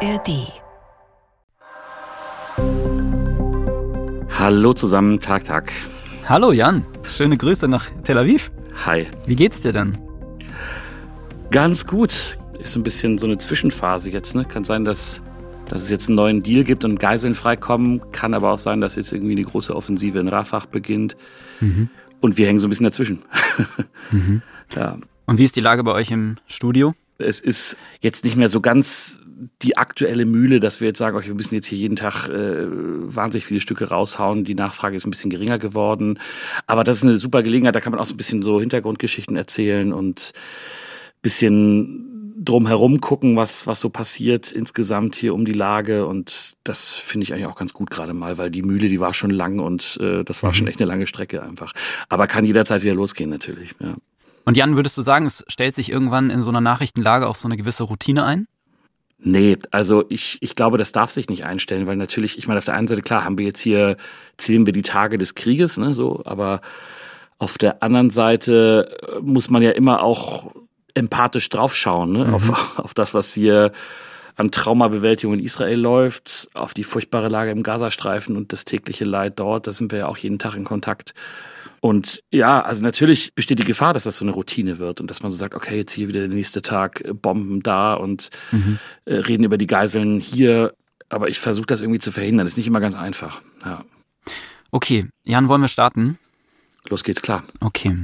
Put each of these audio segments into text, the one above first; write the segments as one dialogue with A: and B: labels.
A: ARD.
B: Hallo zusammen, Tag, Tag.
C: Hallo Jan, schöne Grüße nach Tel Aviv.
B: Hi.
C: Wie geht's dir denn?
B: Ganz gut. Ist ein bisschen so eine Zwischenphase jetzt. Ne? Kann sein, dass, dass es jetzt einen neuen Deal gibt und Geiseln freikommen. Kann aber auch sein, dass jetzt irgendwie eine große Offensive in Rafah beginnt. Mhm. Und wir hängen so ein bisschen dazwischen.
C: Mhm. Ja. Und wie ist die Lage bei euch im Studio?
B: Es ist jetzt nicht mehr so ganz die aktuelle Mühle, dass wir jetzt sagen, okay, wir müssen jetzt hier jeden Tag äh, wahnsinnig viele Stücke raushauen. Die Nachfrage ist ein bisschen geringer geworden. Aber das ist eine super Gelegenheit, da kann man auch so ein bisschen so Hintergrundgeschichten erzählen und bisschen drumherum gucken, was, was so passiert insgesamt hier um die Lage. Und das finde ich eigentlich auch ganz gut gerade mal, weil die Mühle, die war schon lang und äh, das war mhm. schon echt eine lange Strecke einfach. Aber kann jederzeit wieder losgehen natürlich. Ja.
C: Und Jan, würdest du sagen, es stellt sich irgendwann in so einer Nachrichtenlage auch so eine gewisse Routine ein?
B: Nee, also ich, ich glaube, das darf sich nicht einstellen, weil natürlich, ich meine, auf der einen Seite, klar, haben wir jetzt hier, zählen wir die Tage des Krieges, ne, so, aber auf der anderen Seite äh, muss man ja immer auch empathisch draufschauen, ne, mhm. auf, auf das, was hier an Traumabewältigung in Israel läuft, auf die furchtbare Lage im Gazastreifen und das tägliche Leid dort, da sind wir ja auch jeden Tag in Kontakt. Und ja, also natürlich besteht die Gefahr, dass das so eine Routine wird und dass man so sagt, okay, jetzt hier wieder der nächste Tag, äh, Bomben da und mhm. äh, reden über die Geiseln hier. Aber ich versuche das irgendwie zu verhindern. Das ist nicht immer ganz einfach. Ja.
C: Okay, Jan, wollen wir starten?
B: Los geht's, klar.
C: Okay.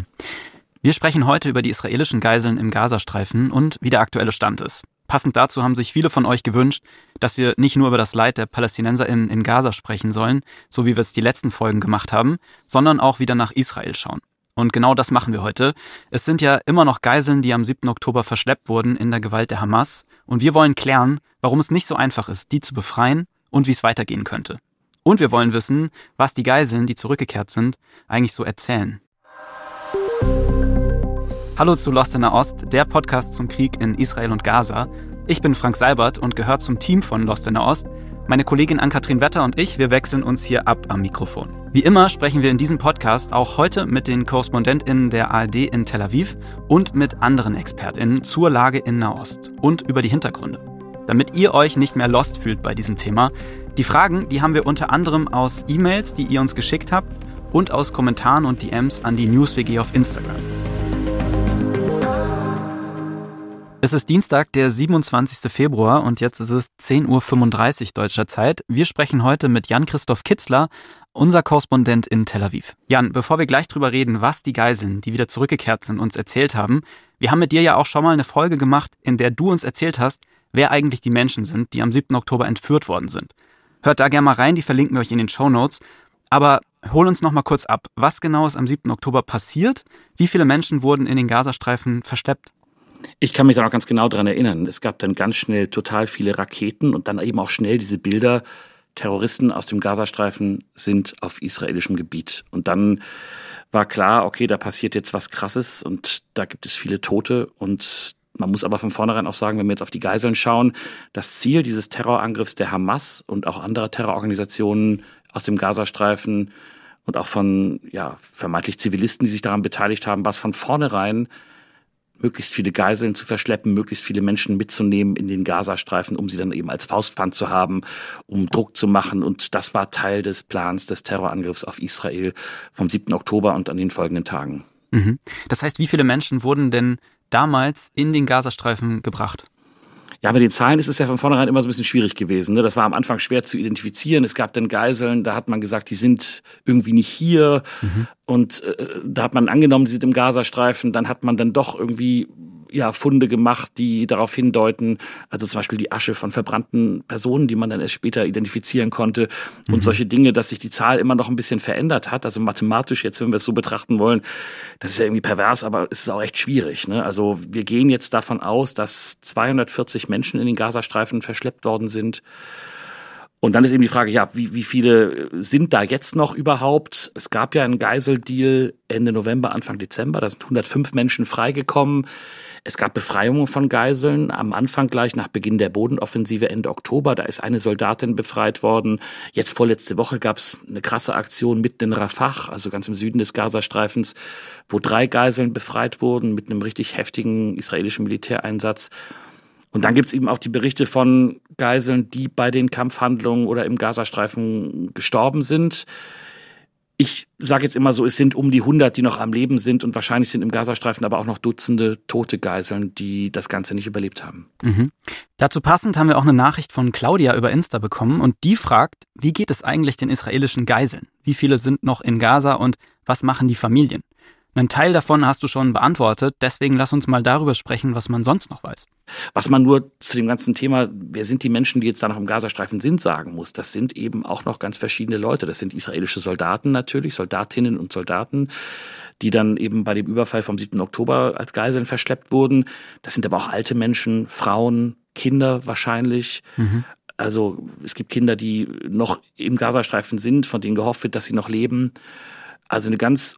C: Wir sprechen heute über die israelischen Geiseln im Gazastreifen und wie der aktuelle Stand ist. Passend dazu haben sich viele von euch gewünscht, dass wir nicht nur über das Leid der PalästinenserInnen in Gaza sprechen sollen, so wie wir es die letzten Folgen gemacht haben, sondern auch wieder nach Israel schauen. Und genau das machen wir heute. Es sind ja immer noch Geiseln, die am 7. Oktober verschleppt wurden in der Gewalt der Hamas. Und wir wollen klären, warum es nicht so einfach ist, die zu befreien und wie es weitergehen könnte. Und wir wollen wissen, was die Geiseln, die zurückgekehrt sind, eigentlich so erzählen. Hallo zu Lost in der Ost, der Podcast zum Krieg in Israel und Gaza. Ich bin Frank Seibert und gehöre zum Team von Lost in der Ost. Meine Kollegin Ann-Kathrin Wetter und ich, wir wechseln uns hier ab am Mikrofon. Wie immer sprechen wir in diesem Podcast auch heute mit den KorrespondentInnen der ARD in Tel Aviv und mit anderen ExpertInnen zur Lage in Nahost und über die Hintergründe. Damit ihr euch nicht mehr lost fühlt bei diesem Thema. Die Fragen, die haben wir unter anderem aus E-Mails, die ihr uns geschickt habt und aus Kommentaren und DMs an die NewsWG auf Instagram. Es ist Dienstag, der 27. Februar und jetzt ist es 10.35 Uhr deutscher Zeit. Wir sprechen heute mit Jan-Christoph Kitzler, unser Korrespondent in Tel Aviv. Jan, bevor wir gleich drüber reden, was die Geiseln, die wieder zurückgekehrt sind, uns erzählt haben, wir haben mit dir ja auch schon mal eine Folge gemacht, in der du uns erzählt hast, wer eigentlich die Menschen sind, die am 7. Oktober entführt worden sind. Hört da gerne mal rein, die verlinken wir euch in den Show Notes. Aber hol uns noch mal kurz ab. Was genau ist am 7. Oktober passiert? Wie viele Menschen wurden in den Gazastreifen verschleppt?
B: Ich kann mich da noch ganz genau dran erinnern. Es gab dann ganz schnell total viele Raketen und dann eben auch schnell diese Bilder. Terroristen aus dem Gazastreifen sind auf israelischem Gebiet. Und dann war klar, okay, da passiert jetzt was Krasses und da gibt es viele Tote und man muss aber von vornherein auch sagen, wenn wir jetzt auf die Geiseln schauen, das Ziel dieses Terrorangriffs der Hamas und auch anderer Terrororganisationen aus dem Gazastreifen und auch von ja, vermeintlich Zivilisten, die sich daran beteiligt haben, war es von vornherein möglichst viele Geiseln zu verschleppen, möglichst viele Menschen mitzunehmen in den Gazastreifen, um sie dann eben als Faustpfand zu haben, um Druck zu machen. Und das war Teil des Plans des Terrorangriffs auf Israel vom 7. Oktober und an den folgenden Tagen.
C: Mhm. Das heißt, wie viele Menschen wurden denn damals in den Gazastreifen gebracht?
B: Ja, mit den Zahlen ist es ja von vornherein immer so ein bisschen schwierig gewesen. Ne? Das war am Anfang schwer zu identifizieren. Es gab dann Geiseln, da hat man gesagt, die sind irgendwie nicht hier. Mhm. Und äh, da hat man angenommen, die sind im Gazastreifen. Dann hat man dann doch irgendwie ja, Funde gemacht, die darauf hindeuten, also zum Beispiel die Asche von verbrannten Personen, die man dann erst später identifizieren konnte und mhm. solche Dinge, dass sich die Zahl immer noch ein bisschen verändert hat. Also mathematisch jetzt, wenn wir es so betrachten wollen, das ist ja irgendwie pervers, aber es ist auch echt schwierig. Ne? Also wir gehen jetzt davon aus, dass 240 Menschen in den Gazastreifen verschleppt worden sind. Und dann ist eben die Frage, ja, wie, wie viele sind da jetzt noch überhaupt? Es gab ja einen Geiseldeal Ende November, Anfang Dezember. Da sind 105 Menschen freigekommen. Es gab Befreiungen von Geiseln am Anfang gleich nach Beginn der Bodenoffensive Ende Oktober. Da ist eine Soldatin befreit worden. Jetzt vorletzte Woche gab es eine krasse Aktion mitten in Rafah, also ganz im Süden des Gazastreifens, wo drei Geiseln befreit wurden mit einem richtig heftigen israelischen Militäreinsatz. Und dann gibt es eben auch die Berichte von Geiseln, die bei den Kampfhandlungen oder im Gazastreifen gestorben sind. Ich sage jetzt immer so, es sind um die 100, die noch am Leben sind und wahrscheinlich sind im Gazastreifen aber auch noch Dutzende tote Geiseln, die das Ganze nicht überlebt haben.
C: Mhm. Dazu passend haben wir auch eine Nachricht von Claudia über Insta bekommen und die fragt, wie geht es eigentlich den israelischen Geiseln? Wie viele sind noch in Gaza und was machen die Familien? Einen Teil davon hast du schon beantwortet, deswegen lass uns mal darüber sprechen, was man sonst noch weiß.
B: Was man nur zu dem ganzen Thema, wer sind die Menschen, die jetzt da noch im Gazastreifen sind, sagen muss, das sind eben auch noch ganz verschiedene Leute. Das sind israelische Soldaten natürlich, Soldatinnen und Soldaten, die dann eben bei dem Überfall vom 7. Oktober als Geiseln verschleppt wurden. Das sind aber auch alte Menschen, Frauen, Kinder wahrscheinlich. Mhm. Also es gibt Kinder, die noch im Gazastreifen sind, von denen gehofft wird, dass sie noch leben. Also eine ganz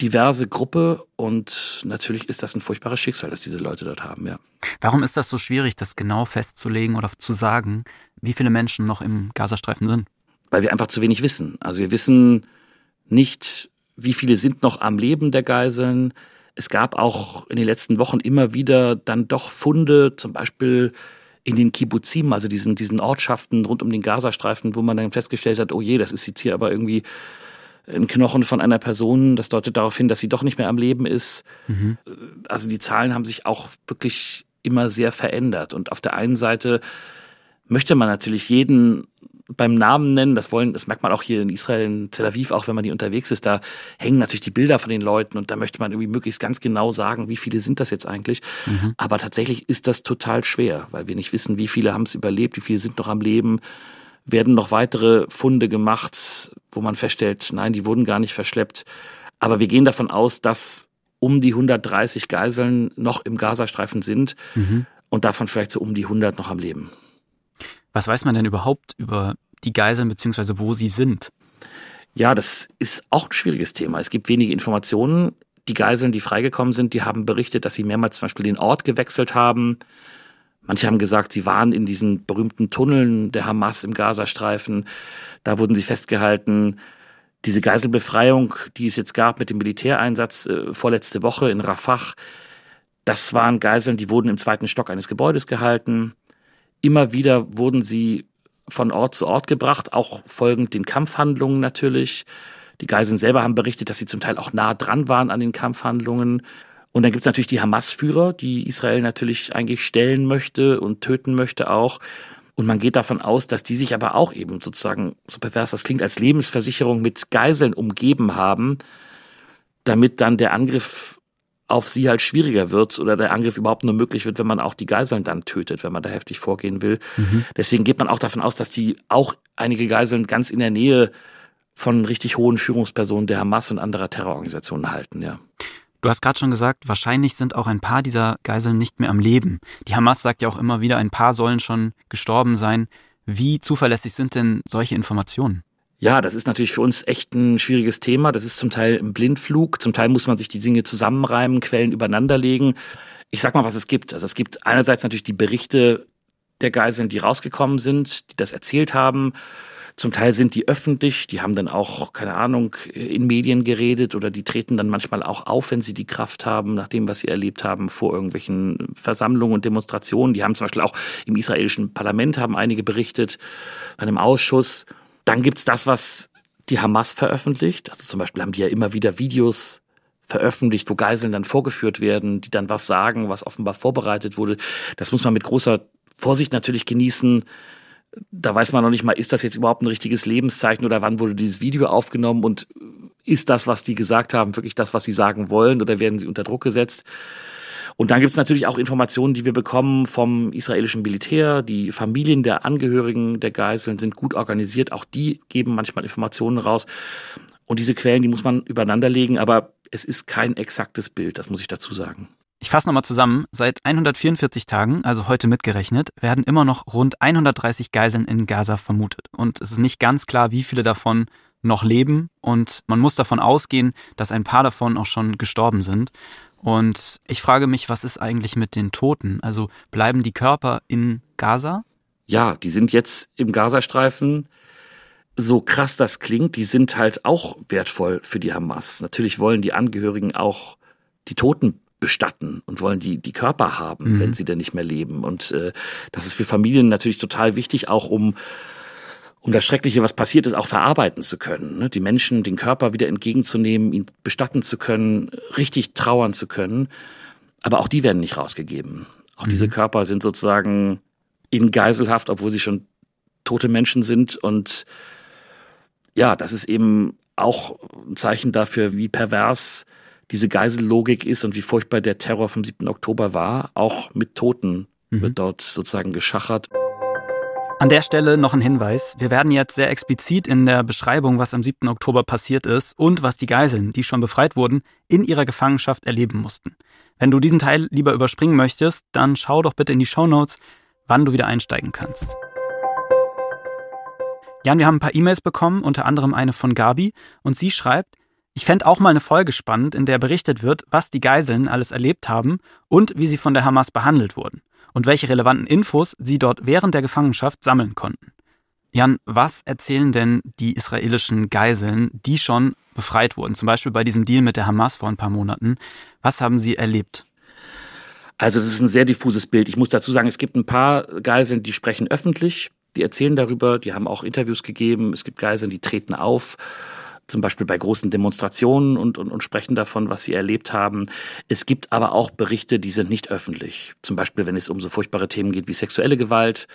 B: diverse Gruppe und natürlich ist das ein furchtbares Schicksal, das diese Leute dort haben, ja.
C: Warum ist das so schwierig, das genau festzulegen oder zu sagen, wie viele Menschen noch im Gazastreifen sind?
B: Weil wir einfach zu wenig wissen. Also wir wissen nicht, wie viele sind noch am Leben der Geiseln. Es gab auch in den letzten Wochen immer wieder dann doch Funde, zum Beispiel in den Kibbuzim, also diesen, diesen Ortschaften rund um den Gazastreifen, wo man dann festgestellt hat, oh je, das ist jetzt hier aber irgendwie ein Knochen von einer Person. Das deutet darauf hin, dass sie doch nicht mehr am Leben ist. Mhm. Also die Zahlen haben sich auch wirklich immer sehr verändert. Und auf der einen Seite möchte man natürlich jeden beim Namen nennen. Das wollen, das merkt man auch hier in Israel, in Tel Aviv, auch wenn man hier unterwegs ist. Da hängen natürlich die Bilder von den Leuten und da möchte man irgendwie möglichst ganz genau sagen, wie viele sind das jetzt eigentlich. Mhm. Aber tatsächlich ist das total schwer, weil wir nicht wissen, wie viele haben es überlebt, wie viele sind noch am Leben werden noch weitere Funde gemacht, wo man feststellt, nein, die wurden gar nicht verschleppt. Aber wir gehen davon aus, dass um die 130 Geiseln noch im Gazastreifen sind mhm. und davon vielleicht so um die 100 noch am Leben.
C: Was weiß man denn überhaupt über die Geiseln bzw. wo sie sind?
B: Ja, das ist auch ein schwieriges Thema. Es gibt wenige Informationen. Die Geiseln, die freigekommen sind, die haben berichtet, dass sie mehrmals zum Beispiel den Ort gewechselt haben, Manche haben gesagt, sie waren in diesen berühmten Tunneln der Hamas im Gazastreifen. Da wurden sie festgehalten. Diese Geiselbefreiung, die es jetzt gab mit dem Militäreinsatz äh, vorletzte Woche in Rafah, das waren Geiseln, die wurden im zweiten Stock eines Gebäudes gehalten. Immer wieder wurden sie von Ort zu Ort gebracht, auch folgend den Kampfhandlungen natürlich. Die Geiseln selber haben berichtet, dass sie zum Teil auch nah dran waren an den Kampfhandlungen. Und dann gibt es natürlich die Hamas-Führer, die Israel natürlich eigentlich stellen möchte und töten möchte auch. Und man geht davon aus, dass die sich aber auch eben sozusagen, so pervers das klingt, als Lebensversicherung mit Geiseln umgeben haben, damit dann der Angriff auf sie halt schwieriger wird oder der Angriff überhaupt nur möglich wird, wenn man auch die Geiseln dann tötet, wenn man da heftig vorgehen will. Mhm. Deswegen geht man auch davon aus, dass die auch einige Geiseln ganz in der Nähe von richtig hohen Führungspersonen der Hamas und anderer Terrororganisationen halten, ja.
C: Du hast gerade schon gesagt, wahrscheinlich sind auch ein paar dieser Geiseln nicht mehr am Leben. Die Hamas sagt ja auch immer wieder, ein paar sollen schon gestorben sein. Wie zuverlässig sind denn solche Informationen?
B: Ja, das ist natürlich für uns echt ein schwieriges Thema. Das ist zum Teil im Blindflug, zum Teil muss man sich die Dinge zusammenreimen, Quellen übereinanderlegen. Ich sag mal, was es gibt. Also es gibt einerseits natürlich die Berichte der Geiseln, die rausgekommen sind, die das erzählt haben. Zum Teil sind die öffentlich, die haben dann auch, keine Ahnung, in Medien geredet oder die treten dann manchmal auch auf, wenn sie die Kraft haben, nach dem, was sie erlebt haben, vor irgendwelchen Versammlungen und Demonstrationen. Die haben zum Beispiel auch im israelischen Parlament haben einige berichtet, bei einem Ausschuss. Dann gibt's das, was die Hamas veröffentlicht. Also zum Beispiel haben die ja immer wieder Videos veröffentlicht, wo Geiseln dann vorgeführt werden, die dann was sagen, was offenbar vorbereitet wurde. Das muss man mit großer Vorsicht natürlich genießen da weiß man noch nicht mal, ist das jetzt überhaupt ein richtiges Lebenszeichen oder wann wurde dieses Video aufgenommen und ist das, was die gesagt haben, wirklich das, was sie sagen wollen oder werden sie unter Druck gesetzt? Und dann gibt es natürlich auch Informationen, die wir bekommen vom israelischen Militär. Die Familien der Angehörigen der Geiseln sind gut organisiert. Auch die geben manchmal Informationen raus. Und diese Quellen, die muss man übereinander legen. Aber es ist kein exaktes Bild, das muss ich dazu sagen.
C: Ich fasse nochmal zusammen. Seit 144 Tagen, also heute mitgerechnet, werden immer noch rund 130 Geiseln in Gaza vermutet. Und es ist nicht ganz klar, wie viele davon noch leben. Und man muss davon ausgehen, dass ein paar davon auch schon gestorben sind. Und ich frage mich, was ist eigentlich mit den Toten? Also bleiben die Körper in Gaza?
B: Ja, die sind jetzt im Gazastreifen. So krass das klingt, die sind halt auch wertvoll für die Hamas. Natürlich wollen die Angehörigen auch die Toten bestatten und wollen die, die Körper haben, mhm. wenn sie denn nicht mehr leben. Und äh, das ist für Familien natürlich total wichtig, auch um um das Schreckliche, was passiert ist, auch verarbeiten zu können. Ne? Die Menschen, den Körper wieder entgegenzunehmen, ihn bestatten zu können, richtig trauern zu können. Aber auch die werden nicht rausgegeben. Auch mhm. diese Körper sind sozusagen in Geiselhaft, obwohl sie schon tote Menschen sind. Und ja, das ist eben auch ein Zeichen dafür, wie pervers diese Geisellogik ist und wie furchtbar der Terror vom 7. Oktober war. Auch mit Toten mhm. wird dort sozusagen geschachert.
C: An der Stelle noch ein Hinweis. Wir werden jetzt sehr explizit in der Beschreibung, was am 7. Oktober passiert ist und was die Geiseln, die schon befreit wurden, in ihrer Gefangenschaft erleben mussten. Wenn du diesen Teil lieber überspringen möchtest, dann schau doch bitte in die Show Notes, wann du wieder einsteigen kannst. Jan, wir haben ein paar E-Mails bekommen, unter anderem eine von Gabi, und sie schreibt, ich fände auch mal eine Folge spannend, in der berichtet wird, was die Geiseln alles erlebt haben und wie sie von der Hamas behandelt wurden und welche relevanten Infos sie dort während der Gefangenschaft sammeln konnten. Jan, was erzählen denn die israelischen Geiseln, die schon befreit wurden, zum Beispiel bei diesem Deal mit der Hamas vor ein paar Monaten? Was haben sie erlebt?
B: Also das ist ein sehr diffuses Bild. Ich muss dazu sagen, es gibt ein paar Geiseln, die sprechen öffentlich, die erzählen darüber, die haben auch Interviews gegeben. Es gibt Geiseln, die treten auf zum Beispiel bei großen Demonstrationen und, und, und sprechen davon, was sie erlebt haben. Es gibt aber auch Berichte, die sind nicht öffentlich. Zum Beispiel, wenn es um so furchtbare Themen geht wie sexuelle Gewalt.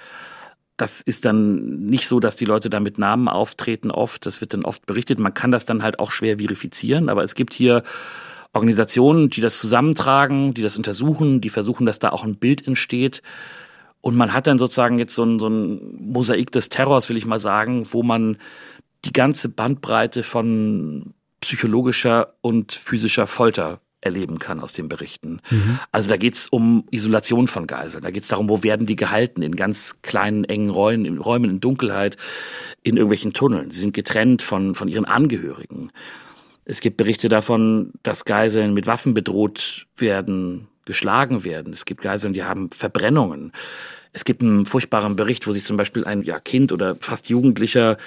B: Das ist dann nicht so, dass die Leute da mit Namen auftreten oft. Das wird dann oft berichtet. Man kann das dann halt auch schwer verifizieren. Aber es gibt hier Organisationen, die das zusammentragen, die das untersuchen, die versuchen, dass da auch ein Bild entsteht. Und man hat dann sozusagen jetzt so ein, so ein Mosaik des Terrors, will ich mal sagen, wo man die ganze Bandbreite von psychologischer und physischer Folter erleben kann aus den Berichten. Mhm. Also da geht es um Isolation von Geiseln. Da geht es darum, wo werden die gehalten? In ganz kleinen, engen Räumen, in Räumen in Dunkelheit, in irgendwelchen Tunneln. Sie sind getrennt von, von ihren Angehörigen. Es gibt Berichte davon, dass Geiseln mit Waffen bedroht werden, geschlagen werden. Es gibt Geiseln, die haben Verbrennungen. Es gibt einen furchtbaren Bericht, wo sich zum Beispiel ein ja, Kind oder fast Jugendlicher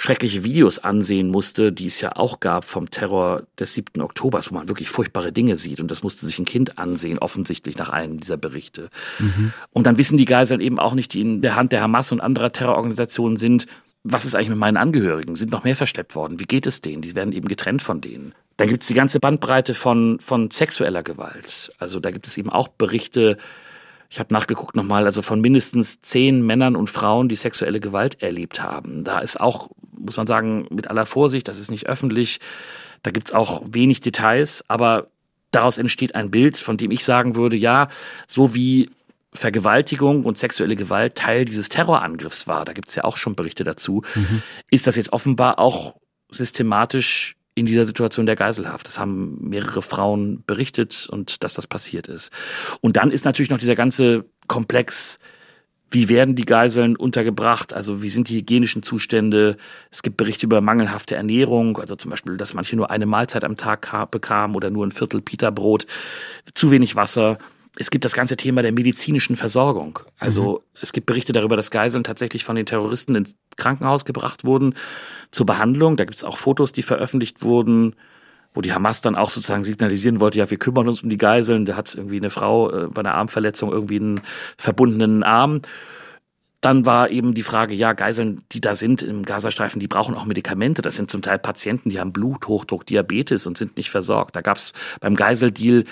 B: schreckliche Videos ansehen musste, die es ja auch gab vom Terror des 7. Oktobers, wo man wirklich furchtbare Dinge sieht. Und das musste sich ein Kind ansehen, offensichtlich nach einem dieser Berichte. Mhm. Und dann wissen die Geiseln eben auch nicht, die in der Hand der Hamas und anderer Terrororganisationen sind, was ist eigentlich mit meinen Angehörigen? Sind noch mehr verschleppt worden? Wie geht es denen? Die werden eben getrennt von denen. Dann gibt es die ganze Bandbreite von, von sexueller Gewalt. Also da gibt es eben auch Berichte, ich habe nachgeguckt nochmal, also von mindestens zehn Männern und Frauen, die sexuelle Gewalt erlebt haben. Da ist auch, muss man sagen, mit aller Vorsicht, das ist nicht öffentlich, da gibt's auch wenig Details, aber daraus entsteht ein Bild, von dem ich sagen würde, ja, so wie Vergewaltigung und sexuelle Gewalt Teil dieses Terrorangriffs war, da gibt's ja auch schon Berichte dazu, mhm. ist das jetzt offenbar auch systematisch in dieser Situation der Geiselhaft. Das haben mehrere Frauen berichtet und dass das passiert ist. Und dann ist natürlich noch dieser ganze Komplex, wie werden die Geiseln untergebracht? Also wie sind die hygienischen Zustände? Es gibt Berichte über mangelhafte Ernährung, also zum Beispiel, dass manche nur eine Mahlzeit am Tag bekamen oder nur ein Viertel Pita-Brot, zu wenig Wasser es gibt das ganze Thema der medizinischen Versorgung. Also mhm. es gibt Berichte darüber, dass Geiseln tatsächlich von den Terroristen ins Krankenhaus gebracht wurden zur Behandlung. Da gibt es auch Fotos, die veröffentlicht wurden, wo die Hamas dann auch sozusagen signalisieren wollte, ja, wir kümmern uns um die Geiseln. Da hat irgendwie eine Frau äh, bei einer Armverletzung irgendwie einen verbundenen Arm. Dann war eben die Frage, ja, Geiseln, die da sind im Gazastreifen, die brauchen auch Medikamente. Das sind zum Teil Patienten, die haben Bluthochdruck, Diabetes und sind nicht versorgt. Da gab es beim Geiseldeal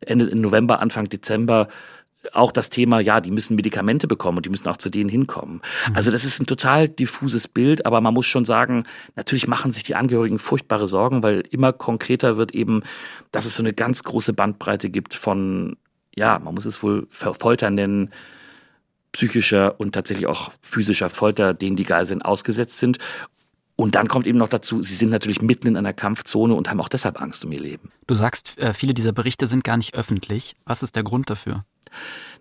B: Ende November, Anfang Dezember auch das Thema, ja, die müssen Medikamente bekommen und die müssen auch zu denen hinkommen. Mhm. Also das ist ein total diffuses Bild, aber man muss schon sagen, natürlich machen sich die Angehörigen furchtbare Sorgen, weil immer konkreter wird eben, dass es so eine ganz große Bandbreite gibt von, ja, man muss es wohl Folter nennen, psychischer und tatsächlich auch physischer Folter, denen die Geiseln ausgesetzt sind. Und dann kommt eben noch dazu, sie sind natürlich mitten in einer Kampfzone und haben auch deshalb Angst um ihr Leben.
C: Du sagst, äh, viele dieser Berichte sind gar nicht öffentlich. Was ist der Grund dafür?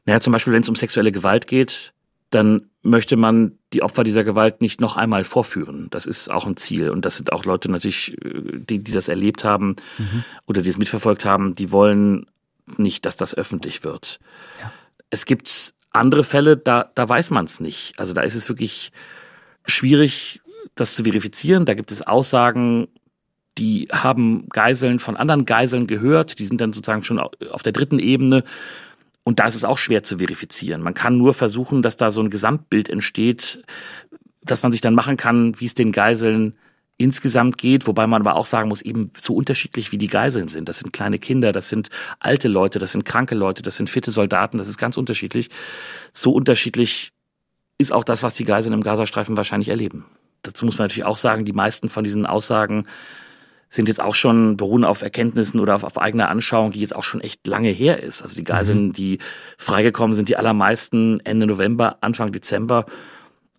B: Naja, zum Beispiel, wenn es um sexuelle Gewalt geht, dann möchte man die Opfer dieser Gewalt nicht noch einmal vorführen. Das ist auch ein Ziel. Und das sind auch Leute natürlich, äh, die, die das erlebt haben mhm. oder die es mitverfolgt haben, die wollen nicht, dass das öffentlich wird. Ja. Es gibt andere Fälle, da, da weiß man es nicht. Also da ist es wirklich schwierig, das zu verifizieren. Da gibt es Aussagen, die haben Geiseln von anderen Geiseln gehört, die sind dann sozusagen schon auf der dritten Ebene. Und da ist es auch schwer zu verifizieren. Man kann nur versuchen, dass da so ein Gesamtbild entsteht, dass man sich dann machen kann, wie es den Geiseln insgesamt geht, wobei man aber auch sagen muss, eben so unterschiedlich wie die Geiseln sind. Das sind kleine Kinder, das sind alte Leute, das sind kranke Leute, das sind fitte Soldaten, das ist ganz unterschiedlich. So unterschiedlich ist auch das, was die Geiseln im Gazastreifen wahrscheinlich erleben. Dazu muss man natürlich auch sagen, die meisten von diesen Aussagen sind jetzt auch schon beruhen auf Erkenntnissen oder auf, auf eigener Anschauung, die jetzt auch schon echt lange her ist. Also die Geiseln, mhm. die freigekommen sind, die allermeisten Ende November, Anfang Dezember.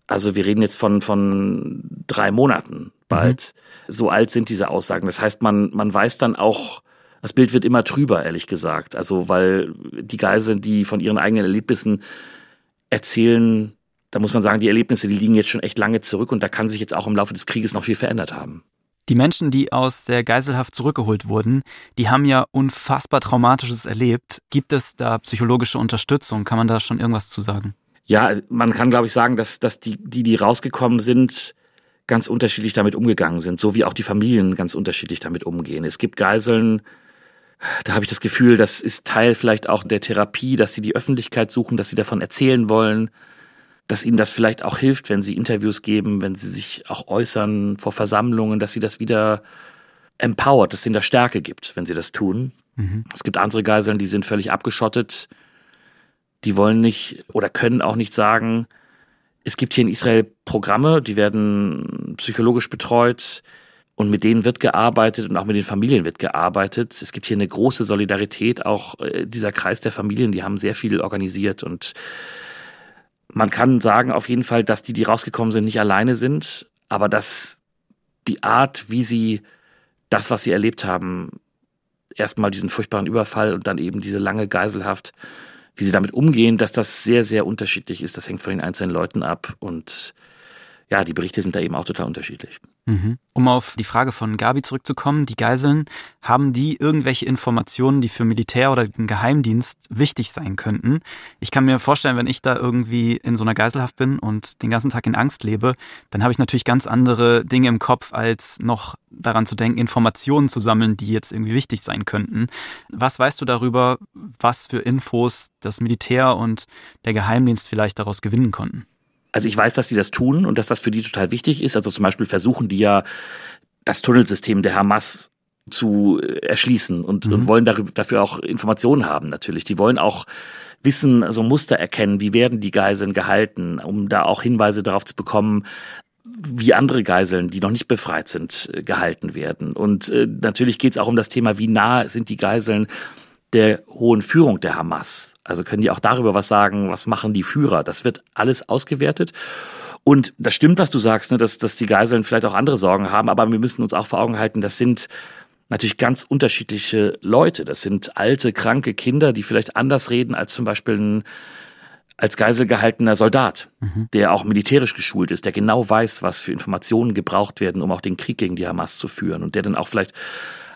B: Also wir reden jetzt von, von drei Monaten bald. Mhm. So alt sind diese Aussagen. Das heißt, man, man weiß dann auch, das Bild wird immer trüber, ehrlich gesagt. Also, weil die Geiseln, die von ihren eigenen Erlebnissen erzählen, da muss man sagen, die Erlebnisse, die liegen jetzt schon echt lange zurück und da kann sich jetzt auch im Laufe des Krieges noch viel verändert haben.
C: Die Menschen, die aus der Geiselhaft zurückgeholt wurden, die haben ja unfassbar Traumatisches erlebt. Gibt es da psychologische Unterstützung? Kann man da schon irgendwas zu sagen?
B: Ja, also man kann, glaube ich, sagen, dass, dass die, die, die rausgekommen sind, ganz unterschiedlich damit umgegangen sind, so wie auch die Familien ganz unterschiedlich damit umgehen. Es gibt Geiseln, da habe ich das Gefühl, das ist Teil vielleicht auch der Therapie, dass sie die Öffentlichkeit suchen, dass sie davon erzählen wollen, dass ihnen das vielleicht auch hilft, wenn sie Interviews geben, wenn sie sich auch äußern vor Versammlungen, dass sie das wieder empowert, dass ihnen da Stärke gibt, wenn sie das tun. Mhm. Es gibt andere Geiseln, die sind völlig abgeschottet, die wollen nicht oder können auch nicht sagen, es gibt hier in Israel Programme, die werden psychologisch betreut und mit denen wird gearbeitet und auch mit den Familien wird gearbeitet. Es gibt hier eine große Solidarität, auch äh, dieser Kreis der Familien, die haben sehr viel organisiert und man kann sagen auf jeden Fall, dass die, die rausgekommen sind, nicht alleine sind, aber dass die Art, wie sie das, was sie erlebt haben, erstmal diesen furchtbaren Überfall und dann eben diese lange Geiselhaft, wie sie damit umgehen, dass das sehr, sehr unterschiedlich ist. Das hängt von den einzelnen Leuten ab und ja, die Berichte sind da eben auch total unterschiedlich.
C: Mhm. Um auf die Frage von Gabi zurückzukommen, die Geiseln, haben die irgendwelche Informationen, die für Militär oder den Geheimdienst wichtig sein könnten? Ich kann mir vorstellen, wenn ich da irgendwie in so einer Geiselhaft bin und den ganzen Tag in Angst lebe, dann habe ich natürlich ganz andere Dinge im Kopf, als noch daran zu denken, Informationen zu sammeln, die jetzt irgendwie wichtig sein könnten. Was weißt du darüber, was für Infos das Militär und der Geheimdienst vielleicht daraus gewinnen konnten?
B: Also ich weiß, dass sie das tun und dass das für die total wichtig ist. Also zum Beispiel versuchen die ja das Tunnelsystem der Hamas zu äh, erschließen und, mhm. und wollen darüber, dafür auch Informationen haben natürlich. Die wollen auch wissen, also Muster erkennen, wie werden die Geiseln gehalten, um da auch Hinweise darauf zu bekommen, wie andere Geiseln, die noch nicht befreit sind, äh, gehalten werden. Und äh, natürlich geht es auch um das Thema, wie nah sind die Geiseln der hohen Führung der Hamas. Also können die auch darüber was sagen, was machen die Führer. Das wird alles ausgewertet. Und das stimmt, was du sagst, ne, dass, dass die Geiseln vielleicht auch andere Sorgen haben, aber wir müssen uns auch vor Augen halten, das sind natürlich ganz unterschiedliche Leute. Das sind alte, kranke Kinder, die vielleicht anders reden als zum Beispiel ein als Geisel gehaltener Soldat, mhm. der auch militärisch geschult ist, der genau weiß, was für Informationen gebraucht werden, um auch den Krieg gegen die Hamas zu führen und der dann auch vielleicht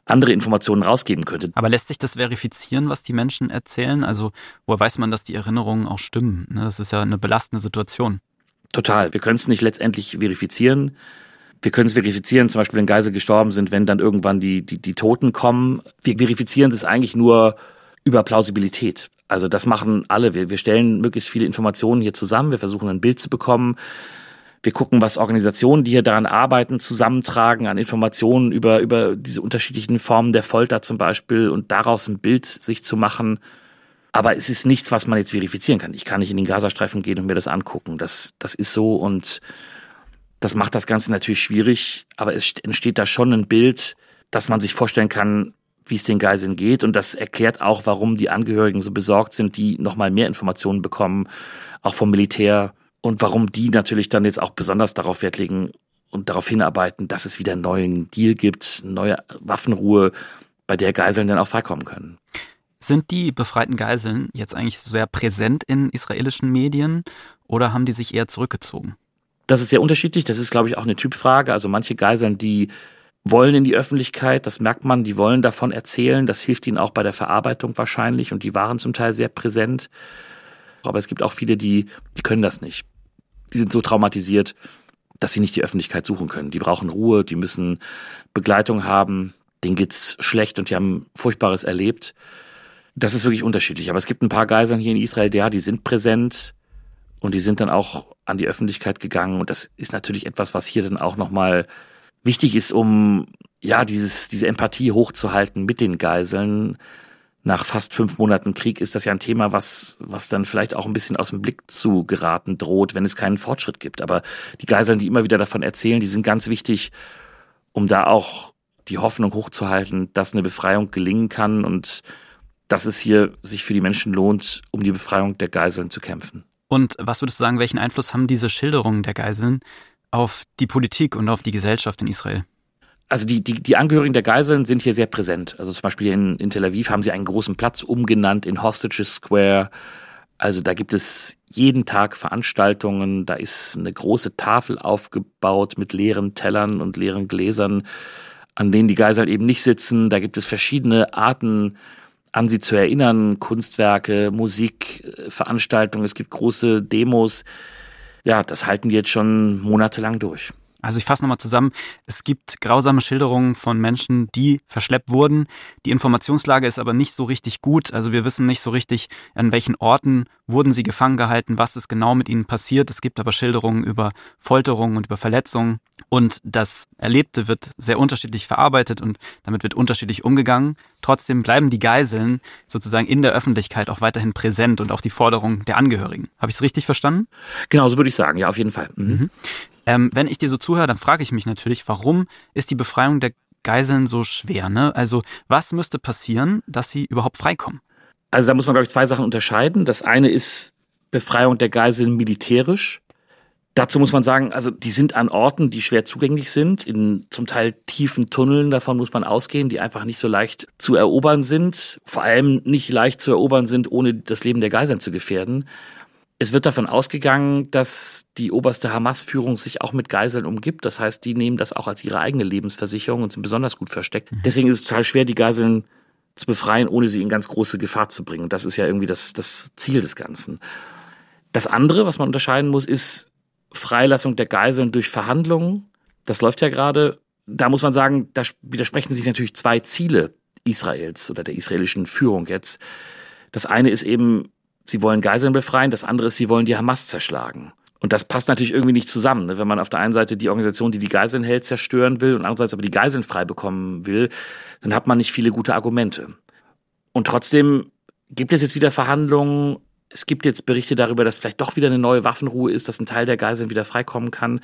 B: andere Informationen rausgeben könnte.
C: Aber lässt sich das verifizieren, was die Menschen erzählen? Also woher weiß man, dass die Erinnerungen auch stimmen? Ne, das ist ja eine belastende Situation.
B: Total. Wir können es nicht letztendlich verifizieren. Wir können es verifizieren, zum Beispiel, wenn Geisel gestorben sind, wenn dann irgendwann die, die, die Toten kommen. Wir verifizieren es eigentlich nur über Plausibilität. Also das machen alle. Wir, wir stellen möglichst viele Informationen hier zusammen. Wir versuchen ein Bild zu bekommen. Wir gucken, was Organisationen, die hier daran arbeiten, zusammentragen an Informationen über, über diese unterschiedlichen Formen der Folter zum Beispiel und daraus ein Bild sich zu machen. Aber es ist nichts, was man jetzt verifizieren kann. Ich kann nicht in den Gazastreifen gehen und mir das angucken. Das, das ist so und das macht das Ganze natürlich schwierig. Aber es entsteht da schon ein Bild, dass man sich vorstellen kann, wie es den Geiseln geht. Und das erklärt auch, warum die Angehörigen so besorgt sind, die nochmal mehr Informationen bekommen, auch vom Militär und warum die natürlich dann jetzt auch besonders darauf Wert legen und darauf hinarbeiten, dass es wieder einen neuen Deal gibt, eine neue Waffenruhe, bei der Geiseln dann auch freikommen können.
C: Sind die befreiten Geiseln jetzt eigentlich sehr präsent in israelischen Medien oder haben die sich eher zurückgezogen?
B: Das ist sehr unterschiedlich. Das ist, glaube ich, auch eine Typfrage. Also manche Geiseln, die wollen in die Öffentlichkeit, das merkt man, die wollen davon erzählen. Das hilft ihnen auch bei der Verarbeitung wahrscheinlich und die waren zum Teil sehr präsent. Aber es gibt auch viele, die, die können das nicht die sind so traumatisiert, dass sie nicht die Öffentlichkeit suchen können. Die brauchen Ruhe, die müssen Begleitung haben, denen geht's schlecht und die haben Furchtbares erlebt. Das ist wirklich unterschiedlich. Aber es gibt ein paar Geiseln hier in Israel, ja, die sind präsent und die sind dann auch an die Öffentlichkeit gegangen. Und das ist natürlich etwas, was hier dann auch nochmal wichtig ist, um ja dieses, diese Empathie hochzuhalten mit den Geiseln. Nach fast fünf Monaten Krieg ist das ja ein Thema, was, was dann vielleicht auch ein bisschen aus dem Blick zu geraten droht, wenn es keinen Fortschritt gibt. Aber die Geiseln, die immer wieder davon erzählen, die sind ganz wichtig, um da auch die Hoffnung hochzuhalten, dass eine Befreiung gelingen kann und dass es hier sich für die Menschen lohnt, um die Befreiung der Geiseln zu kämpfen.
C: Und was würdest du sagen, welchen Einfluss haben diese Schilderungen der Geiseln auf die Politik und auf die Gesellschaft in Israel?
B: Also die, die, die Angehörigen der Geiseln sind hier sehr präsent. Also zum Beispiel in, in Tel Aviv haben sie einen großen Platz umgenannt in Hostages Square. Also da gibt es jeden Tag Veranstaltungen, da ist eine große Tafel aufgebaut mit leeren Tellern und leeren Gläsern, an denen die Geiseln eben nicht sitzen. Da gibt es verschiedene Arten, an sie zu erinnern, Kunstwerke, Musik, Veranstaltungen, es gibt große Demos. Ja, das halten die jetzt schon monatelang durch.
C: Also ich fasse nochmal zusammen. Es gibt grausame Schilderungen von Menschen, die verschleppt wurden. Die Informationslage ist aber nicht so richtig gut. Also wir wissen nicht so richtig, an welchen Orten wurden sie gefangen gehalten, was ist genau mit ihnen passiert. Es gibt aber Schilderungen über Folterungen und über Verletzungen. Und das Erlebte wird sehr unterschiedlich verarbeitet und damit wird unterschiedlich umgegangen. Trotzdem bleiben die Geiseln sozusagen in der Öffentlichkeit auch weiterhin präsent und auch die Forderungen der Angehörigen. Habe ich es richtig verstanden?
B: Genau, so würde ich sagen. Ja, auf jeden Fall.
C: Mhm. Ähm, wenn ich dir so zuhöre, dann frage ich mich natürlich, warum ist die Befreiung der Geiseln so schwer? Ne? Also was müsste passieren, dass sie überhaupt freikommen?
B: Also da muss man, glaube ich, zwei Sachen unterscheiden. Das eine ist Befreiung der Geiseln militärisch. Dazu muss man sagen, also die sind an Orten, die schwer zugänglich sind, in zum Teil tiefen Tunneln, davon muss man ausgehen, die einfach nicht so leicht zu erobern sind, vor allem nicht leicht zu erobern sind, ohne das Leben der Geiseln zu gefährden. Es wird davon ausgegangen, dass die oberste Hamas-Führung sich auch mit Geiseln umgibt. Das heißt, die nehmen das auch als ihre eigene Lebensversicherung und sind besonders gut versteckt. Mhm. Deswegen ist es total schwer, die Geiseln zu befreien, ohne sie in ganz große Gefahr zu bringen. Das ist ja irgendwie das, das Ziel des Ganzen. Das andere, was man unterscheiden muss, ist Freilassung der Geiseln durch Verhandlungen. Das läuft ja gerade. Da muss man sagen, da widersprechen sich natürlich zwei Ziele Israels oder der israelischen Führung jetzt. Das eine ist eben sie wollen Geiseln befreien, das andere ist, sie wollen die Hamas zerschlagen. Und das passt natürlich irgendwie nicht zusammen. Ne? Wenn man auf der einen Seite die Organisation, die die Geiseln hält, zerstören will und andererseits aber die Geiseln frei bekommen will, dann hat man nicht viele gute Argumente. Und trotzdem gibt es jetzt wieder Verhandlungen. Es gibt jetzt Berichte darüber, dass vielleicht doch wieder eine neue Waffenruhe ist, dass ein Teil der Geiseln wieder freikommen kann.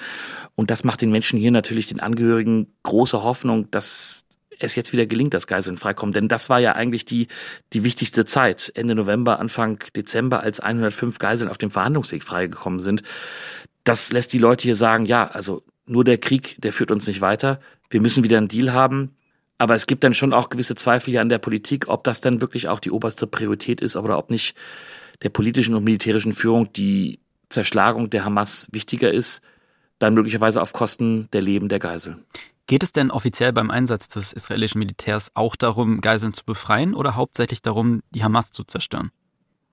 B: Und das macht den Menschen hier natürlich, den Angehörigen, große Hoffnung, dass es jetzt wieder gelingt, dass Geiseln freikommen. Denn das war ja eigentlich die, die wichtigste Zeit, Ende November, Anfang Dezember, als 105 Geiseln auf dem Verhandlungsweg freigekommen sind. Das lässt die Leute hier sagen, ja, also nur der Krieg, der führt uns nicht weiter. Wir müssen wieder einen Deal haben. Aber es gibt dann schon auch gewisse Zweifel hier an der Politik, ob das dann wirklich auch die oberste Priorität ist oder ob nicht der politischen und militärischen Führung die Zerschlagung der Hamas wichtiger ist, dann möglicherweise auf Kosten der Leben der Geiseln.
C: Geht es denn offiziell beim Einsatz des israelischen Militärs auch darum, Geiseln zu befreien oder hauptsächlich darum, die Hamas zu zerstören?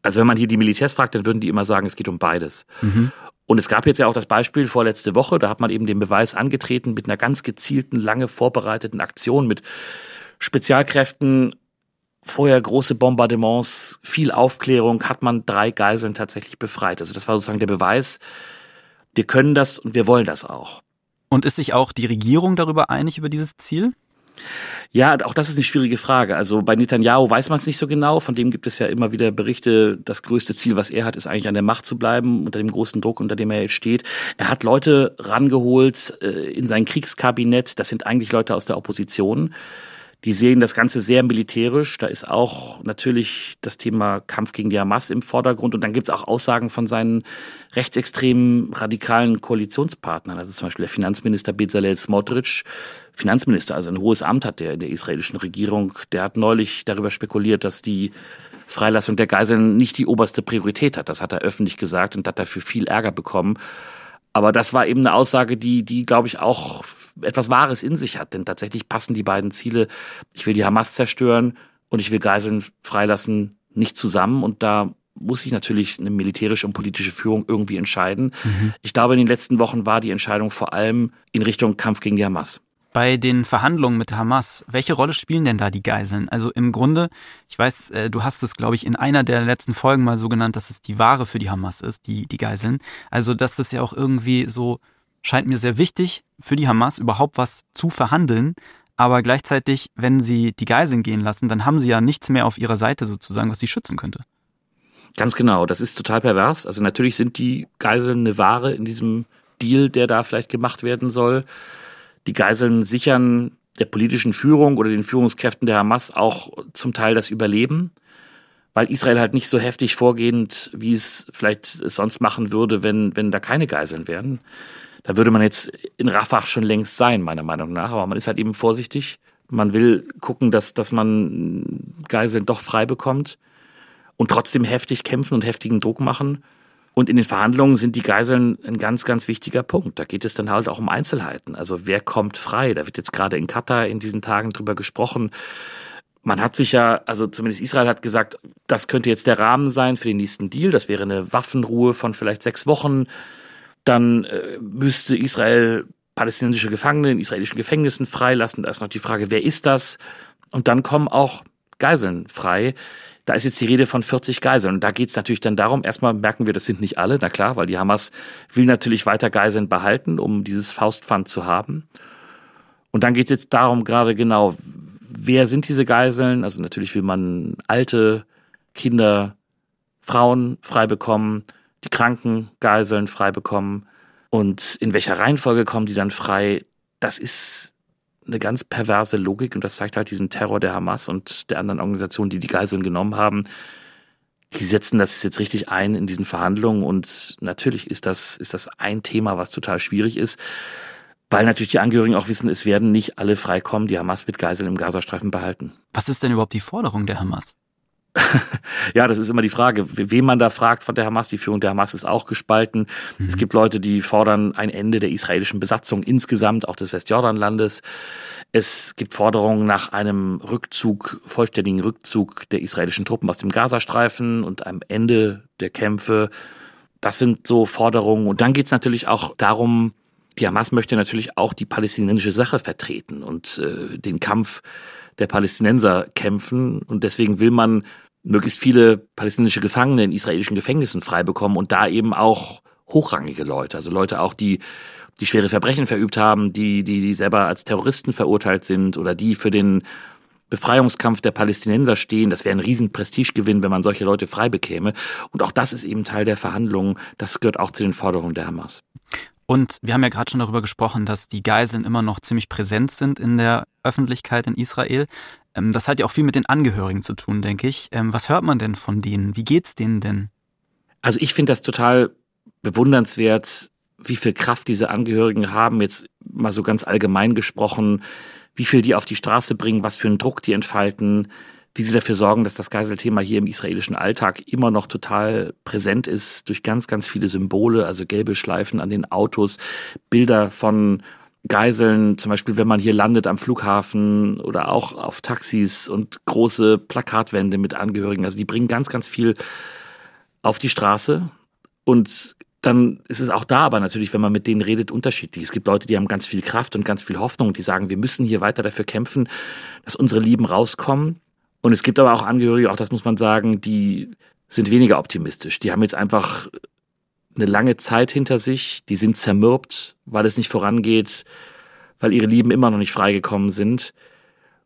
B: Also wenn man hier die Militärs fragt, dann würden die immer sagen, es geht um beides. Mhm. Und es gab jetzt ja auch das Beispiel vorletzte Woche, da hat man eben den Beweis angetreten mit einer ganz gezielten, lange vorbereiteten Aktion mit Spezialkräften, vorher große Bombardements, viel Aufklärung, hat man drei Geiseln tatsächlich befreit. Also das war sozusagen der Beweis, wir können das und wir wollen das auch.
C: Und ist sich auch die Regierung darüber einig über dieses Ziel?
B: Ja, auch das ist eine schwierige Frage. Also bei Netanyahu weiß man es nicht so genau. Von dem gibt es ja immer wieder Berichte. Das größte Ziel, was er hat, ist eigentlich an der Macht zu bleiben, unter dem großen Druck, unter dem er jetzt steht. Er hat Leute rangeholt äh, in sein Kriegskabinett. Das sind eigentlich Leute aus der Opposition. Die sehen das Ganze sehr militärisch. Da ist auch natürlich das Thema Kampf gegen die Hamas im Vordergrund. Und dann gibt es auch Aussagen von seinen rechtsextremen, radikalen Koalitionspartnern. Also zum Beispiel der Finanzminister Bezalel Smotrich, Finanzminister, also ein hohes Amt hat der in der israelischen Regierung. Der hat neulich darüber spekuliert, dass die Freilassung der Geiseln nicht die oberste Priorität hat. Das hat er öffentlich gesagt und hat dafür viel Ärger bekommen. Aber das war eben eine Aussage, die, die, glaube ich, auch etwas Wahres in sich hat. Denn tatsächlich passen die beiden Ziele, ich will die Hamas zerstören und ich will Geiseln freilassen, nicht zusammen. Und da muss sich natürlich eine militärische und politische Führung irgendwie entscheiden. Mhm. Ich glaube, in den letzten Wochen war die Entscheidung vor allem in Richtung Kampf gegen die Hamas.
C: Bei den Verhandlungen mit Hamas, welche Rolle spielen denn da die Geiseln? Also im Grunde, ich weiß, äh, du hast es, glaube ich, in einer der letzten Folgen mal so genannt, dass es die Ware für die Hamas ist, die, die Geiseln. Also, dass das ja auch irgendwie so scheint mir sehr wichtig für die Hamas überhaupt was zu verhandeln. Aber gleichzeitig, wenn sie die Geiseln gehen lassen, dann haben sie ja nichts mehr auf ihrer Seite sozusagen, was sie schützen könnte.
B: Ganz genau, das ist total pervers. Also natürlich sind die Geiseln eine Ware in diesem Deal, der da vielleicht gemacht werden soll. Die Geiseln sichern der politischen Führung oder den Führungskräften der Hamas auch zum Teil das Überleben, weil Israel halt nicht so heftig vorgehend, wie es vielleicht es sonst machen würde, wenn, wenn da keine Geiseln wären. Da würde man jetzt in Rafah schon längst sein, meiner Meinung nach. Aber man ist halt eben vorsichtig. Man will gucken, dass, dass man Geiseln doch frei bekommt und trotzdem heftig kämpfen und heftigen Druck machen. Und in den Verhandlungen sind die Geiseln ein ganz, ganz wichtiger Punkt. Da geht es dann halt auch um Einzelheiten. Also wer kommt frei? Da wird jetzt gerade in Katar in diesen Tagen drüber gesprochen. Man hat sich ja, also zumindest Israel hat gesagt, das könnte jetzt der Rahmen sein für den nächsten Deal. Das wäre eine Waffenruhe von vielleicht sechs Wochen. Dann äh, müsste Israel palästinensische Gefangene in israelischen Gefängnissen freilassen. Da ist noch die Frage, wer ist das? Und dann kommen auch Geiseln frei. Da ist jetzt die Rede von 40 Geiseln. Und da geht es natürlich dann darum, erstmal merken wir, das sind nicht alle, na klar, weil die Hamas will natürlich weiter Geiseln behalten, um dieses Faustpfand zu haben. Und dann geht es jetzt darum, gerade genau, wer sind diese Geiseln? Also natürlich will man alte, Kinder, Frauen frei bekommen, die Kranken Geiseln frei bekommen. Und in welcher Reihenfolge kommen die dann frei? Das ist eine ganz perverse Logik und das zeigt halt diesen Terror der Hamas und der anderen Organisationen, die die Geiseln genommen haben. Die setzen das jetzt richtig ein in diesen Verhandlungen und natürlich ist das, ist das ein Thema, was total schwierig ist, weil natürlich die Angehörigen auch wissen, es werden nicht alle freikommen. Die Hamas wird Geiseln im Gazastreifen behalten.
C: Was ist denn überhaupt die Forderung der Hamas?
B: ja, das ist immer die Frage, wen man da fragt von der Hamas. Die Führung der Hamas ist auch gespalten. Mhm. Es gibt Leute, die fordern ein Ende der israelischen Besatzung insgesamt, auch des Westjordanlandes. Es gibt Forderungen nach einem Rückzug, vollständigen Rückzug der israelischen Truppen aus dem Gazastreifen und einem Ende der Kämpfe. Das sind so Forderungen. Und dann geht es natürlich auch darum, die Hamas möchte natürlich auch die palästinensische Sache vertreten und äh, den Kampf der Palästinenser kämpfen. Und deswegen will man möglichst viele palästinensische Gefangene in israelischen Gefängnissen frei und da eben auch hochrangige Leute, also Leute auch, die die schwere Verbrechen verübt haben, die, die, die selber als Terroristen verurteilt sind oder die für den Befreiungskampf der Palästinenser stehen. Das wäre ein riesen Prestigegewinn, wenn man solche Leute frei bekäme. Und auch das ist eben Teil der Verhandlungen. Das gehört auch zu den Forderungen der Hamas.
C: Und wir haben ja gerade schon darüber gesprochen, dass die Geiseln immer noch ziemlich präsent sind in der Öffentlichkeit in Israel. Ähm, das hat ja auch viel mit den Angehörigen zu tun, denke ich. Ähm, was hört man denn von denen? Wie geht's denen denn?
B: Also ich finde das total bewundernswert, wie viel Kraft diese Angehörigen haben, jetzt mal so ganz allgemein gesprochen, wie viel die auf die Straße bringen, was für einen Druck die entfalten, wie sie dafür sorgen, dass das Geiselthema hier im israelischen Alltag immer noch total präsent ist durch ganz, ganz viele Symbole, also gelbe Schleifen an den Autos, Bilder von Geiseln, zum Beispiel, wenn man hier landet am Flughafen oder auch auf Taxis und große Plakatwände mit Angehörigen. Also die bringen ganz, ganz viel auf die Straße und dann ist es auch da aber natürlich, wenn man mit denen redet, unterschiedlich. Es gibt Leute, die haben ganz viel Kraft und ganz viel Hoffnung, die sagen, wir müssen hier weiter dafür kämpfen, dass unsere Lieben rauskommen. Und es gibt aber auch Angehörige, auch das muss man sagen, die sind weniger optimistisch. Die haben jetzt einfach eine lange Zeit hinter sich, die sind zermürbt, weil es nicht vorangeht, weil ihre Lieben immer noch nicht freigekommen sind.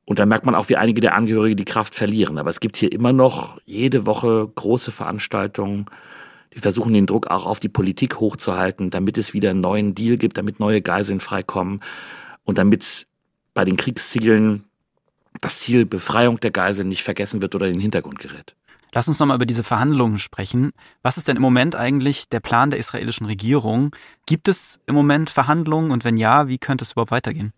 B: Und da merkt man auch, wie einige der Angehörige die Kraft verlieren. Aber es gibt hier immer noch jede Woche große Veranstaltungen, die versuchen den Druck auch auf die Politik hochzuhalten, damit es wieder einen neuen Deal gibt, damit neue Geiseln freikommen und damit bei den Kriegszielen das Ziel Befreiung der Geiseln nicht vergessen wird oder in den Hintergrund gerät.
C: Lass uns nochmal über diese Verhandlungen sprechen. Was ist denn im Moment eigentlich der Plan der israelischen Regierung? Gibt es im Moment Verhandlungen und wenn ja, wie könnte es überhaupt weitergehen?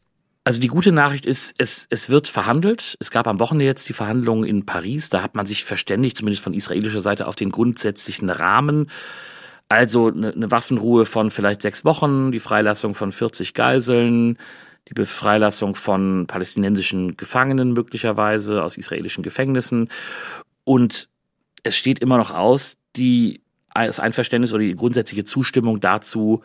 B: Also die gute Nachricht ist, es, es wird verhandelt. Es gab am Wochenende jetzt die Verhandlungen in Paris. Da hat man sich verständigt, zumindest von israelischer Seite, auf den grundsätzlichen Rahmen. Also eine, eine Waffenruhe von vielleicht sechs Wochen, die Freilassung von 40 Geiseln, die Befreilassung von palästinensischen Gefangenen möglicherweise aus israelischen Gefängnissen. Und es steht immer noch aus, die, das Einverständnis oder die grundsätzliche Zustimmung dazu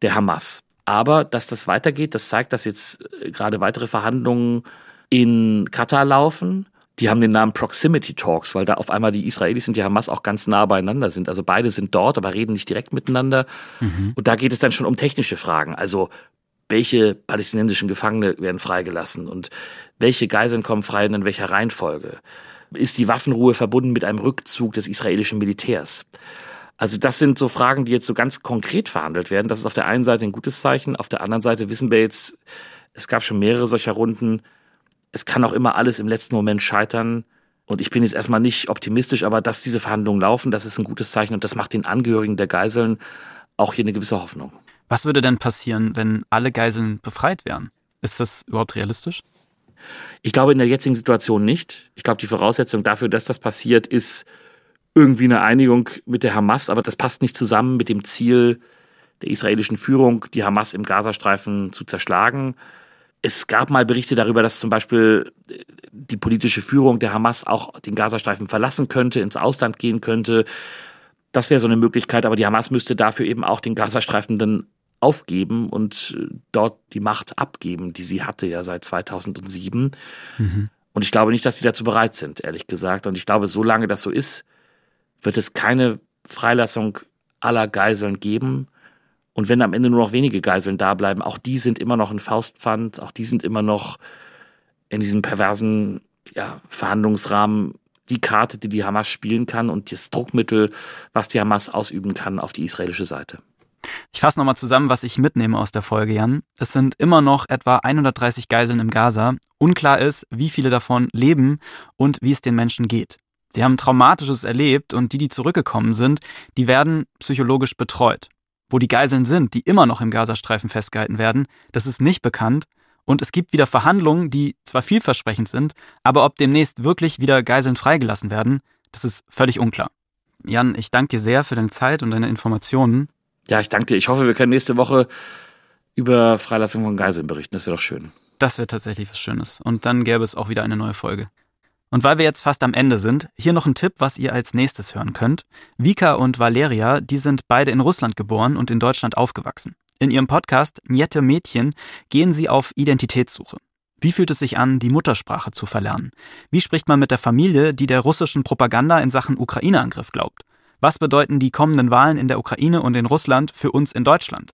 B: der Hamas. Aber dass das weitergeht, das zeigt, dass jetzt äh, gerade weitere Verhandlungen in Katar laufen. Die haben den Namen Proximity Talks, weil da auf einmal die Israelis und die Hamas auch ganz nah beieinander sind. Also beide sind dort, aber reden nicht direkt miteinander. Mhm. Und da geht es dann schon um technische Fragen. Also welche palästinensischen Gefangene werden freigelassen und welche Geiseln kommen frei und in welcher Reihenfolge. Ist die Waffenruhe verbunden mit einem Rückzug des israelischen Militärs? Also das sind so Fragen, die jetzt so ganz konkret verhandelt werden. Das ist auf der einen Seite ein gutes Zeichen, auf der anderen Seite wissen wir jetzt, es gab schon mehrere solcher Runden. Es kann auch immer alles im letzten Moment scheitern. Und ich bin jetzt erstmal nicht optimistisch, aber dass diese Verhandlungen laufen, das ist ein gutes Zeichen und das macht den Angehörigen der Geiseln auch hier eine gewisse Hoffnung.
C: Was würde denn passieren, wenn alle Geiseln befreit wären? Ist das überhaupt realistisch?
B: Ich glaube in der jetzigen Situation nicht. Ich glaube, die Voraussetzung dafür, dass das passiert, ist irgendwie eine Einigung mit der Hamas, aber das passt nicht zusammen mit dem Ziel der israelischen Führung, die Hamas im Gazastreifen zu zerschlagen. Es gab mal Berichte darüber, dass zum Beispiel die politische Führung der Hamas auch den Gazastreifen verlassen könnte, ins Ausland gehen könnte. Das wäre so eine Möglichkeit, aber die Hamas müsste dafür eben auch den Gazastreifen dann aufgeben und dort die Macht abgeben, die sie hatte ja seit 2007. Mhm. Und ich glaube nicht, dass sie dazu bereit sind, ehrlich gesagt. Und ich glaube, solange das so ist, wird es keine Freilassung aller Geiseln geben. Und wenn am Ende nur noch wenige Geiseln da bleiben, auch die sind immer noch ein Faustpfand, auch die sind immer noch in diesem perversen ja, Verhandlungsrahmen die Karte, die die Hamas spielen kann und das Druckmittel, was die Hamas ausüben kann auf die israelische Seite.
C: Ich fasse nochmal zusammen, was ich mitnehme aus der Folge, Jan. Es sind immer noch etwa 130 Geiseln im Gaza. Unklar ist, wie viele davon leben und wie es den Menschen geht. Sie haben Traumatisches erlebt und die, die zurückgekommen sind, die werden psychologisch betreut. Wo die Geiseln sind, die immer noch im Gazastreifen festgehalten werden, das ist nicht bekannt. Und es gibt wieder Verhandlungen, die zwar vielversprechend sind, aber ob demnächst wirklich wieder Geiseln freigelassen werden, das ist völlig unklar. Jan, ich danke dir sehr für deine Zeit und deine Informationen.
B: Ja, ich danke dir. Ich hoffe, wir können nächste Woche über Freilassung von Geiseln berichten. Das wäre doch schön.
C: Das wäre tatsächlich was Schönes. Und dann gäbe es auch wieder eine neue Folge. Und weil wir jetzt fast am Ende sind, hier noch ein Tipp, was ihr als nächstes hören könnt. Vika und Valeria, die sind beide in Russland geboren und in Deutschland aufgewachsen. In ihrem Podcast Niette Mädchen gehen sie auf Identitätssuche. Wie fühlt es sich an, die Muttersprache zu verlernen? Wie spricht man mit der Familie, die der russischen Propaganda in Sachen Ukraine-Angriff glaubt? Was bedeuten die kommenden Wahlen in der Ukraine und in Russland für uns in Deutschland?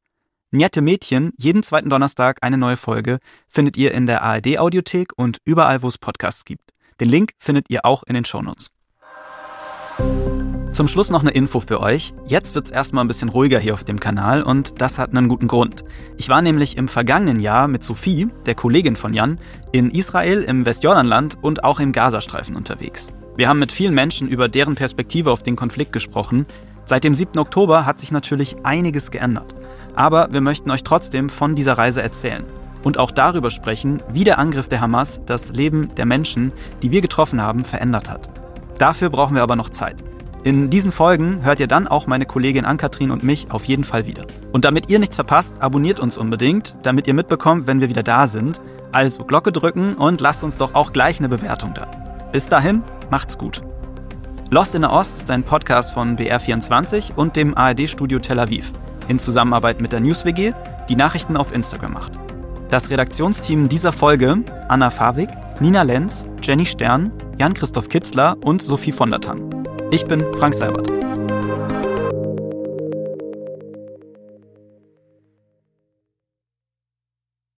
C: Niette Mädchen, jeden zweiten Donnerstag eine neue Folge, findet ihr in der ARD-Audiothek und überall, wo es Podcasts gibt. Den Link findet ihr auch in den Shownotes. Zum Schluss noch eine Info für euch. Jetzt wird es erstmal ein bisschen ruhiger hier auf dem Kanal und das hat einen guten Grund. Ich war nämlich im vergangenen Jahr mit Sophie, der Kollegin von Jan, in Israel, im Westjordanland und auch im Gazastreifen unterwegs. Wir haben mit vielen Menschen über deren Perspektive auf den Konflikt gesprochen. Seit dem 7. Oktober hat sich natürlich einiges geändert. Aber wir möchten euch trotzdem von dieser Reise erzählen und auch darüber sprechen, wie der Angriff der Hamas das Leben der Menschen, die wir getroffen haben, verändert hat. Dafür brauchen wir aber noch Zeit. In diesen Folgen hört ihr dann auch meine Kollegin Ann-Kathrin und mich auf jeden Fall wieder. Und damit ihr nichts verpasst, abonniert uns unbedingt, damit ihr mitbekommt, wenn wir wieder da sind. Also Glocke drücken und lasst uns doch auch gleich eine Bewertung da. Bis dahin, macht's gut. Lost in der Ost ist ein Podcast von BR24 und dem ARD-Studio Tel Aviv in Zusammenarbeit mit der NewsWG, die Nachrichten auf Instagram macht. Das Redaktionsteam dieser Folge Anna Favik, Nina Lenz, Jenny Stern, Jan-Christoph Kitzler und Sophie von der Tann. Ich bin Frank Seibert.